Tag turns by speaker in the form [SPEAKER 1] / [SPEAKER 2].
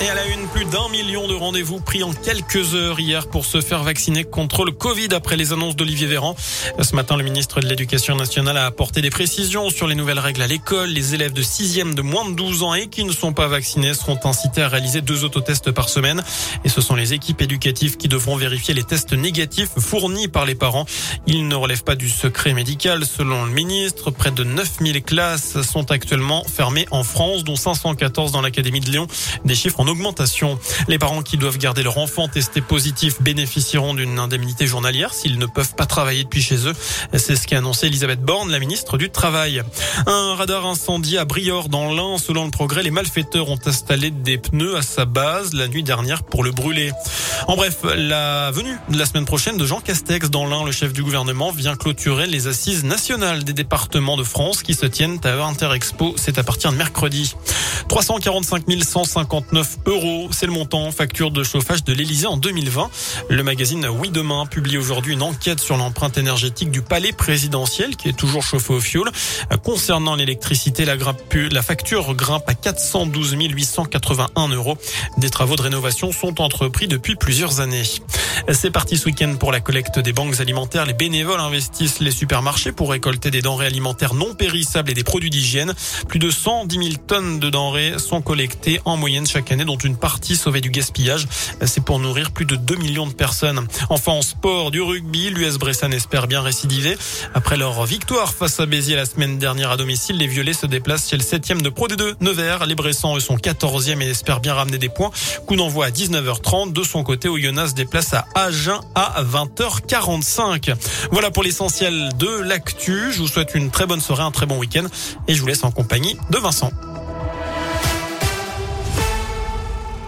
[SPEAKER 1] Et à la une, plus d'un million de rendez-vous pris en quelques heures hier pour se faire vacciner contre le Covid après les annonces d'Olivier Véran. Ce matin, le ministre de l'Éducation nationale a apporté des précisions sur les nouvelles règles à l'école. Les élèves de 6e de moins de 12 ans et qui ne sont pas vaccinés seront incités à réaliser deux autotests par semaine. Et ce sont les équipes éducatives qui devront vérifier les tests négatifs fournis par les parents. Ils ne relèvent pas du secret médical. Selon le ministre, près de 9000 classes sont actuellement fermées en France, dont 514 dans l'Académie de Lyon. Des chiffres augmentation. Les parents qui doivent garder leur enfant testé positif bénéficieront d'une indemnité journalière s'ils ne peuvent pas travailler depuis chez eux. C'est ce qu'a annoncé Elisabeth Borne, la ministre du Travail. Un radar incendie à Briord dans l'Ain. Selon le progrès, les malfaiteurs ont installé des pneus à sa base la nuit dernière pour le brûler. En bref, la venue de la semaine prochaine de Jean Castex dans l'Ain, le chef du gouvernement, vient clôturer les assises nationales des départements de France qui se tiennent à Interexpo. C'est à partir de mercredi. 345 159 euros, c'est le montant facture de chauffage de l'Elysée en 2020. Le magazine Oui Demain publie aujourd'hui une enquête sur l'empreinte énergétique du palais présidentiel qui est toujours chauffé au fioul. Concernant l'électricité, la, la facture grimpe à 412 881 euros. Des travaux de rénovation sont entrepris depuis plusieurs années. C'est parti ce week-end pour la collecte des banques alimentaires. Les bénévoles investissent les supermarchés pour récolter des denrées alimentaires non périssables et des produits d'hygiène. Plus de 110 000 tonnes de denrées sont collectées en moyenne chaque année, dont une partie sauvée du gaspillage. C'est pour nourrir plus de 2 millions de personnes. Enfin, en sport, du rugby, l'US Bressan espère bien récidiver. Après leur victoire face à Béziers la semaine dernière à domicile, les Violets se déplacent chez le 7e de Pro D2 Nevers. Les Bressans, eux, sont 14e et espèrent bien ramener des points. Coup d'envoi à 19h30. De son côté, Oyonnax se déplace à Agen à 20h45. Voilà pour l'essentiel de l'actu. Je vous souhaite une très bonne soirée, un très bon week-end et je vous laisse en compagnie de Vincent.